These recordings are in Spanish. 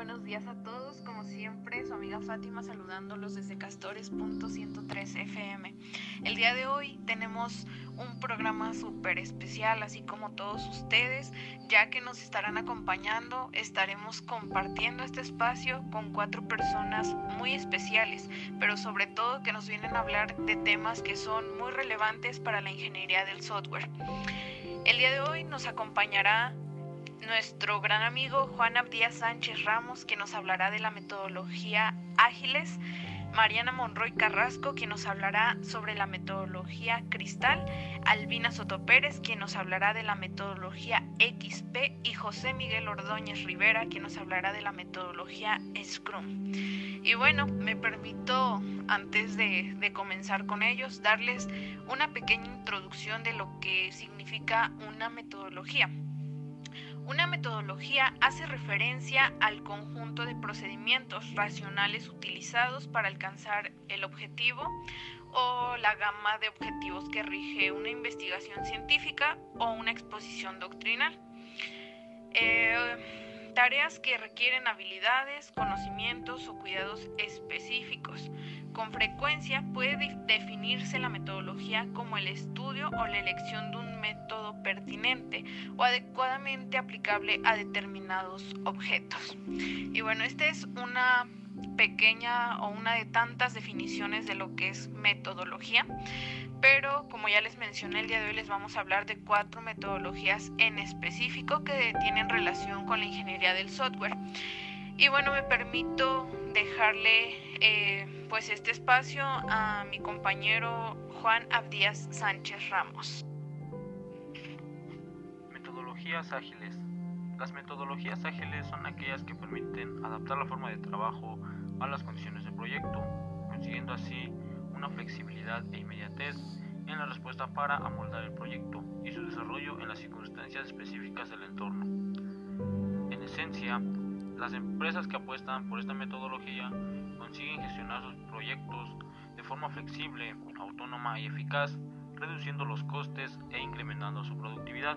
buenos días a todos. Como siempre, su amiga Fátima saludándolos desde Castores.103 FM. El día de hoy tenemos un programa súper especial, así como todos ustedes, ya que nos estarán acompañando, estaremos compartiendo este espacio con cuatro personas muy especiales, pero sobre todo que nos vienen a hablar de temas que son muy relevantes para la ingeniería del software. El día de hoy nos acompañará nuestro gran amigo Juan Abdías Sánchez Ramos, que nos hablará de la metodología Ágiles, Mariana Monroy Carrasco, quien nos hablará sobre la metodología Cristal, Albina Soto Pérez, quien nos hablará de la metodología XP, y José Miguel Ordóñez Rivera, quien nos hablará de la metodología Scrum. Y bueno, me permito, antes de, de comenzar con ellos, darles una pequeña introducción de lo que significa una metodología. Una metodología hace referencia al conjunto de procedimientos racionales utilizados para alcanzar el objetivo o la gama de objetivos que rige una investigación científica o una exposición doctrinal. Eh, tareas que requieren habilidades, conocimientos o cuidados específicos. Con frecuencia puede definirse la metodología como el estudio o la elección de un método pertinente o adecuadamente aplicable a determinados objetos. Y bueno, esta es una pequeña o una de tantas definiciones de lo que es metodología, pero como ya les mencioné el día de hoy les vamos a hablar de cuatro metodologías en específico que tienen relación con la ingeniería del software. Y bueno, me permito dejarle eh, pues este espacio a mi compañero Juan Abdías Sánchez Ramos ágiles. Las metodologías ágiles son aquellas que permiten adaptar la forma de trabajo a las condiciones del proyecto, consiguiendo así una flexibilidad e inmediatez en la respuesta para amoldar el proyecto y su desarrollo en las circunstancias específicas del entorno. En esencia, las empresas que apuestan por esta metodología consiguen gestionar sus proyectos de forma flexible, autónoma y eficaz, reduciendo los costes e incrementando su productividad.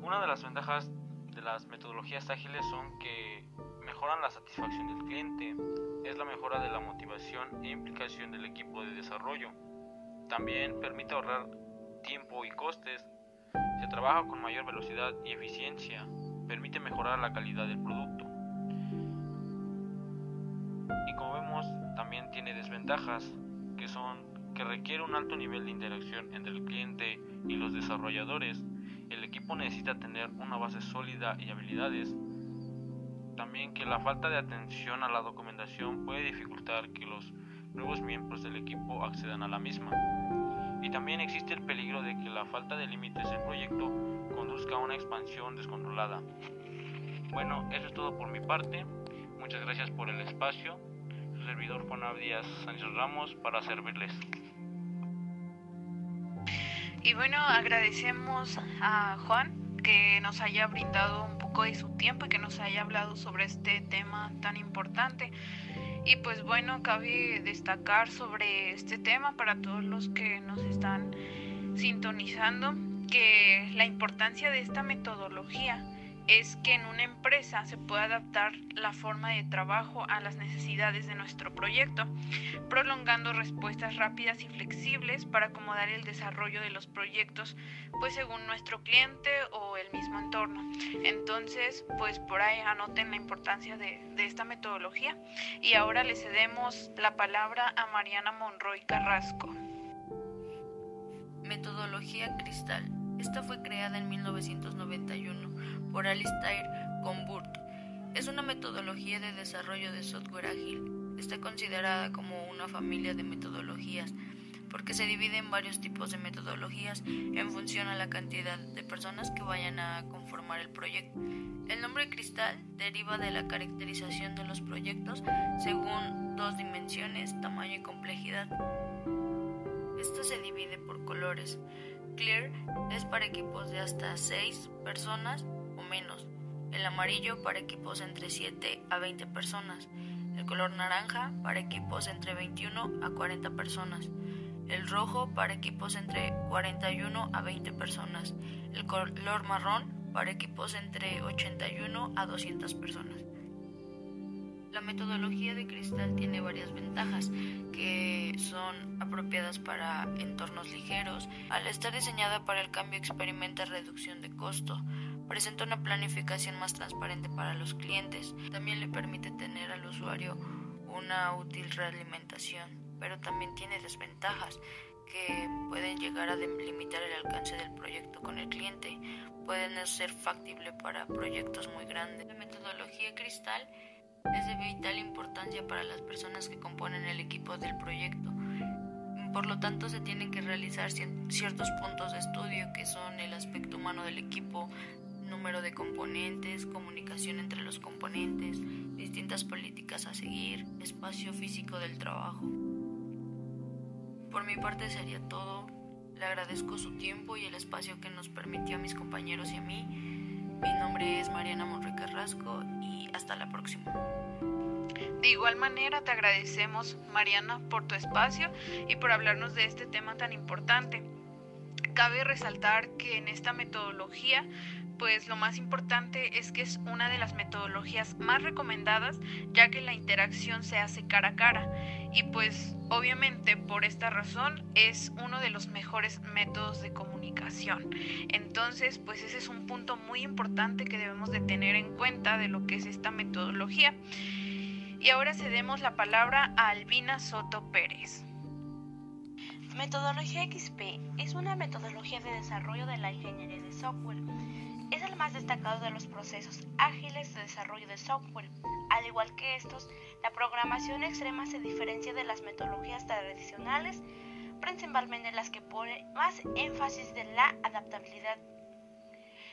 Una de las ventajas de las metodologías ágiles son que mejoran la satisfacción del cliente, es la mejora de la motivación e implicación del equipo de desarrollo. También permite ahorrar tiempo y costes, se trabaja con mayor velocidad y eficiencia, permite mejorar la calidad del producto. Y como vemos, también tiene desventajas, que son que requiere un alto nivel de interacción entre el cliente y los desarrolladores, el equipo necesita tener una base sólida y habilidades. También que la falta de atención a la documentación puede dificultar que los nuevos miembros del equipo accedan a la misma. Y también existe el peligro de que la falta de límites del proyecto conduzca a una expansión descontrolada. Bueno, eso es todo por mi parte. Muchas gracias por el espacio. Su servidor Juan Díaz Sánchez Ramos para servirles. Y bueno, agradecemos a Juan que nos haya brindado un poco de su tiempo y que nos haya hablado sobre este tema tan importante. Y pues bueno, cabe destacar sobre este tema para todos los que nos están sintonizando que la importancia de esta metodología es que en una empresa se pueda adaptar la forma de trabajo a las necesidades de nuestro proyecto, prolongando respuestas rápidas y flexibles para acomodar el desarrollo de los proyectos, pues según nuestro cliente o el mismo entorno. Entonces, pues por ahí anoten la importancia de, de esta metodología. Y ahora le cedemos la palabra a Mariana Monroy Carrasco. Metodología Cristal. Esta fue creada en 1991 por Alistair Comburt. Es una metodología de desarrollo de software ágil. Está considerada como una familia de metodologías porque se divide en varios tipos de metodologías en función a la cantidad de personas que vayan a conformar el proyecto. El nombre cristal deriva de la caracterización de los proyectos según dos dimensiones, tamaño y complejidad. Esto se divide por colores. Clear es para equipos de hasta 6 personas menos. El amarillo para equipos entre 7 a 20 personas. El color naranja para equipos entre 21 a 40 personas. El rojo para equipos entre 41 a 20 personas. El color marrón para equipos entre 81 a 200 personas. La metodología de cristal tiene varias ventajas que son apropiadas para entornos ligeros. Al estar diseñada para el cambio experimenta reducción de costo. Presenta una planificación más transparente para los clientes. También le permite tener al usuario una útil realimentación, pero también tiene desventajas que pueden llegar a limitar el alcance del proyecto con el cliente, pueden ser factible para proyectos muy grandes. La metodología cristal es de vital importancia para las personas que componen el equipo del proyecto. Por lo tanto, se tienen que realizar ciertos puntos de estudio que son el aspecto humano del equipo, número de componentes, comunicación entre los componentes, distintas políticas a seguir, espacio físico del trabajo. Por mi parte sería todo. Le agradezco su tiempo y el espacio que nos permitió a mis compañeros y a mí. Mi nombre es Mariana Monroy Carrasco y hasta la próxima. De igual manera te agradecemos, Mariana, por tu espacio y por hablarnos de este tema tan importante. Cabe resaltar que en esta metodología pues lo más importante es que es una de las metodologías más recomendadas ya que la interacción se hace cara a cara y pues obviamente por esta razón es uno de los mejores métodos de comunicación. Entonces pues ese es un punto muy importante que debemos de tener en cuenta de lo que es esta metodología. Y ahora cedemos la palabra a Albina Soto Pérez. Metodología XP es una metodología de desarrollo de la ingeniería de software es el más destacado de los procesos ágiles de desarrollo de software. Al igual que estos, la programación extrema se diferencia de las metodologías tradicionales, principalmente en las que pone más énfasis de la adaptabilidad.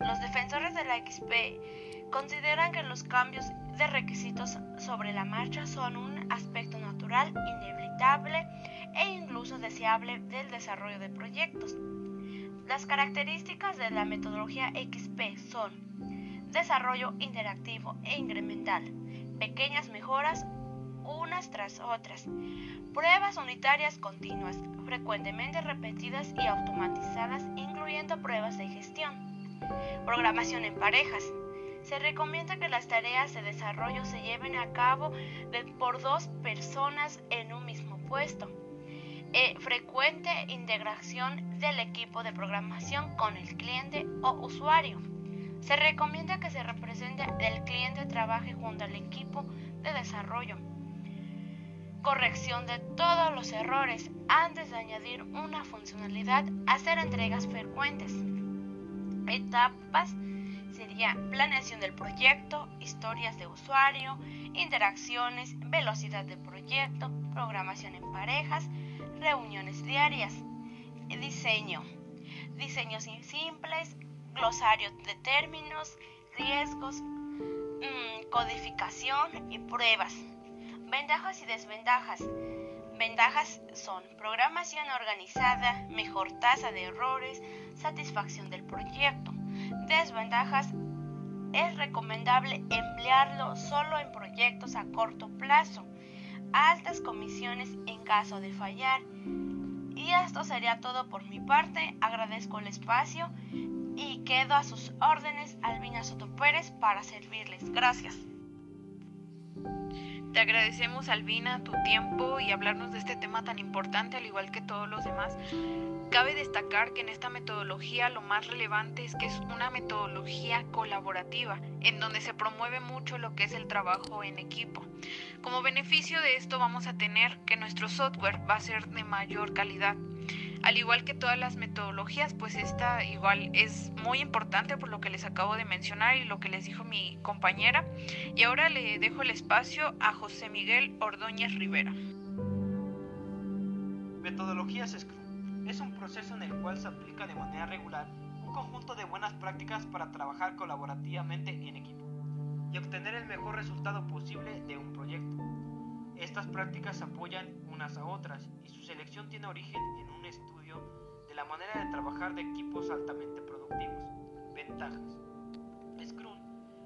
Los defensores de la XP consideran que los cambios de requisitos sobre la marcha son un aspecto natural, inevitable e incluso deseable del desarrollo de proyectos. Las características de la metodología XP son desarrollo interactivo e incremental, pequeñas mejoras unas tras otras, pruebas unitarias continuas, frecuentemente repetidas y automatizadas, incluyendo pruebas de gestión, programación en parejas. Se recomienda que las tareas de desarrollo se lleven a cabo por dos personas en un mismo puesto e frecuente integración del equipo de programación con el cliente o usuario. Se recomienda que se represente el cliente trabaje junto al equipo de desarrollo. Corrección de todos los errores antes de añadir una funcionalidad, hacer entregas frecuentes. Etapas sería planeación del proyecto, historias de usuario, interacciones, velocidad del proyecto, programación en parejas, reuniones diarias, diseño, diseños simples, glosario de términos, riesgos, mm, codificación y pruebas. Ventajas y desventajas. Ventajas son programación organizada, mejor tasa de errores, satisfacción del proyecto. Desventajas es recomendable emplearlo solo en proyectos a corto plazo altas comisiones en caso de fallar. Y esto sería todo por mi parte. Agradezco el espacio y quedo a sus órdenes, Albina Soto Pérez, para servirles. Gracias. Te agradecemos, Albina, tu tiempo y hablarnos de este tema tan importante, al igual que todos los demás. Cabe destacar que en esta metodología lo más relevante es que es una metodología colaborativa, en donde se promueve mucho lo que es el trabajo en equipo. Como beneficio de esto vamos a tener que nuestro software va a ser de mayor calidad. Al igual que todas las metodologías, pues esta igual es muy importante por lo que les acabo de mencionar y lo que les dijo mi compañera. Y ahora le dejo el espacio a José Miguel Ordóñez Rivera. Metodologías es un proceso en el cual se aplica de manera regular un conjunto de buenas prácticas para trabajar colaborativamente en equipo y obtener el mejor resultado posible de un proyecto. Estas prácticas apoyan unas a otras y su selección tiene origen en un estudio de la manera de trabajar de equipos altamente productivos. Ventajas. Scrum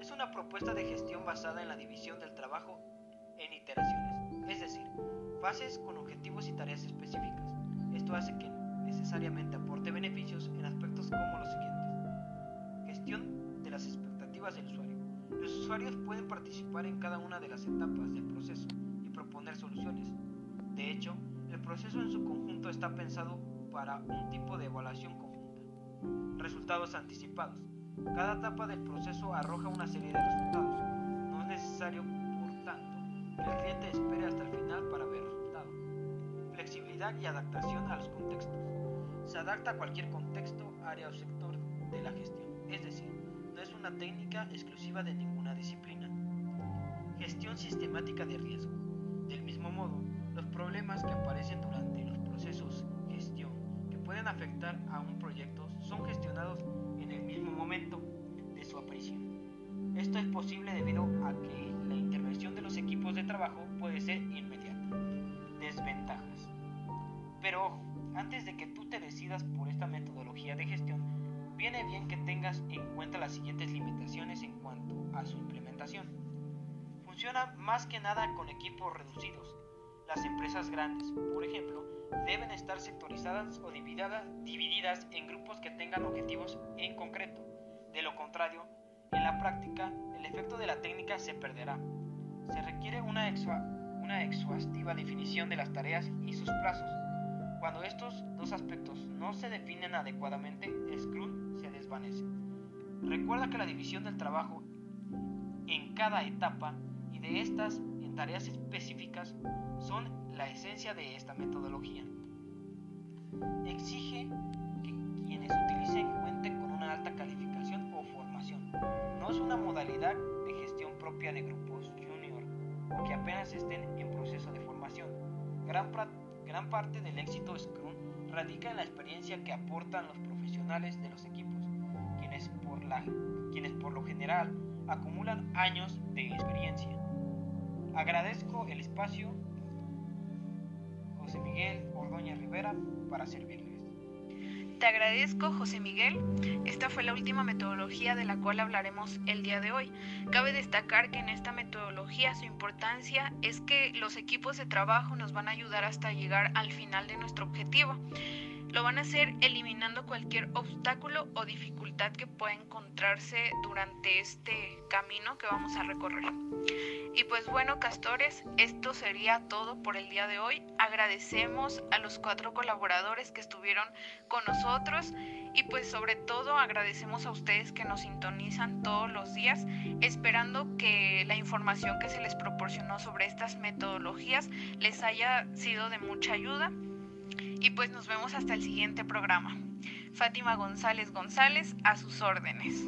es una propuesta de gestión basada en la división del trabajo en iteraciones, es decir, fases con objetivos y tareas específicas. Esto hace que necesariamente aporte beneficios en aspectos como los siguientes. Gestión de las expectativas del usuario. Los usuarios pueden participar en cada una de las etapas del proceso y proponer soluciones. De hecho, el proceso en su conjunto está pensado para un tipo de evaluación conjunta. Resultados anticipados. Cada etapa del proceso arroja una serie de resultados. No es necesario, por tanto, que el cliente espere hasta el final para ver resultados. Flexibilidad y adaptación a los contextos. Se adapta a cualquier contexto, área o sector de la gestión. Es decir, no es una técnica exclusiva de ninguna disciplina. Gestión sistemática de riesgo. Del mismo modo, los problemas que aparecen durante los procesos gestión que pueden afectar a un proyecto son gestionados en el mismo momento de su aparición. A su implementación. Funciona más que nada con equipos reducidos. Las empresas grandes, por ejemplo, deben estar sectorizadas o divididas en grupos que tengan objetivos en concreto. De lo contrario, en la práctica, el efecto de la técnica se perderá. Se requiere una, una exhaustiva definición de las tareas y sus plazos. Cuando estos dos aspectos no se definen adecuadamente, Scrum se desvanece. Recuerda que la división del trabajo en cada etapa y de estas en tareas específicas son la esencia de esta metodología. Exige que quienes utilicen cuenten con una alta calificación o formación. No es una modalidad de gestión propia de grupos junior o que apenas estén en proceso de formación. Gran, gran parte del éxito Scrum radica en la experiencia que aportan los profesionales de los equipos, quienes por, la, quienes por lo general acumulan años de experiencia. Agradezco el espacio José Miguel Ordoña Rivera para servirles. Te agradezco, José Miguel. Esta fue la última metodología de la cual hablaremos el día de hoy. Cabe destacar que en esta metodología su importancia es que los equipos de trabajo nos van a ayudar hasta llegar al final de nuestro objetivo. Lo van a hacer eliminando cualquier obstáculo o dificultad que pueda encontrarse durante este camino que vamos a recorrer. Y pues bueno, castores, esto sería todo por el día de hoy. Agradecemos a los cuatro colaboradores que estuvieron con nosotros y pues sobre todo agradecemos a ustedes que nos sintonizan todos los días, esperando que la información que se les proporcionó sobre estas metodologías les haya sido de mucha ayuda. Y pues nos vemos hasta el siguiente programa. Fátima González González, a sus órdenes.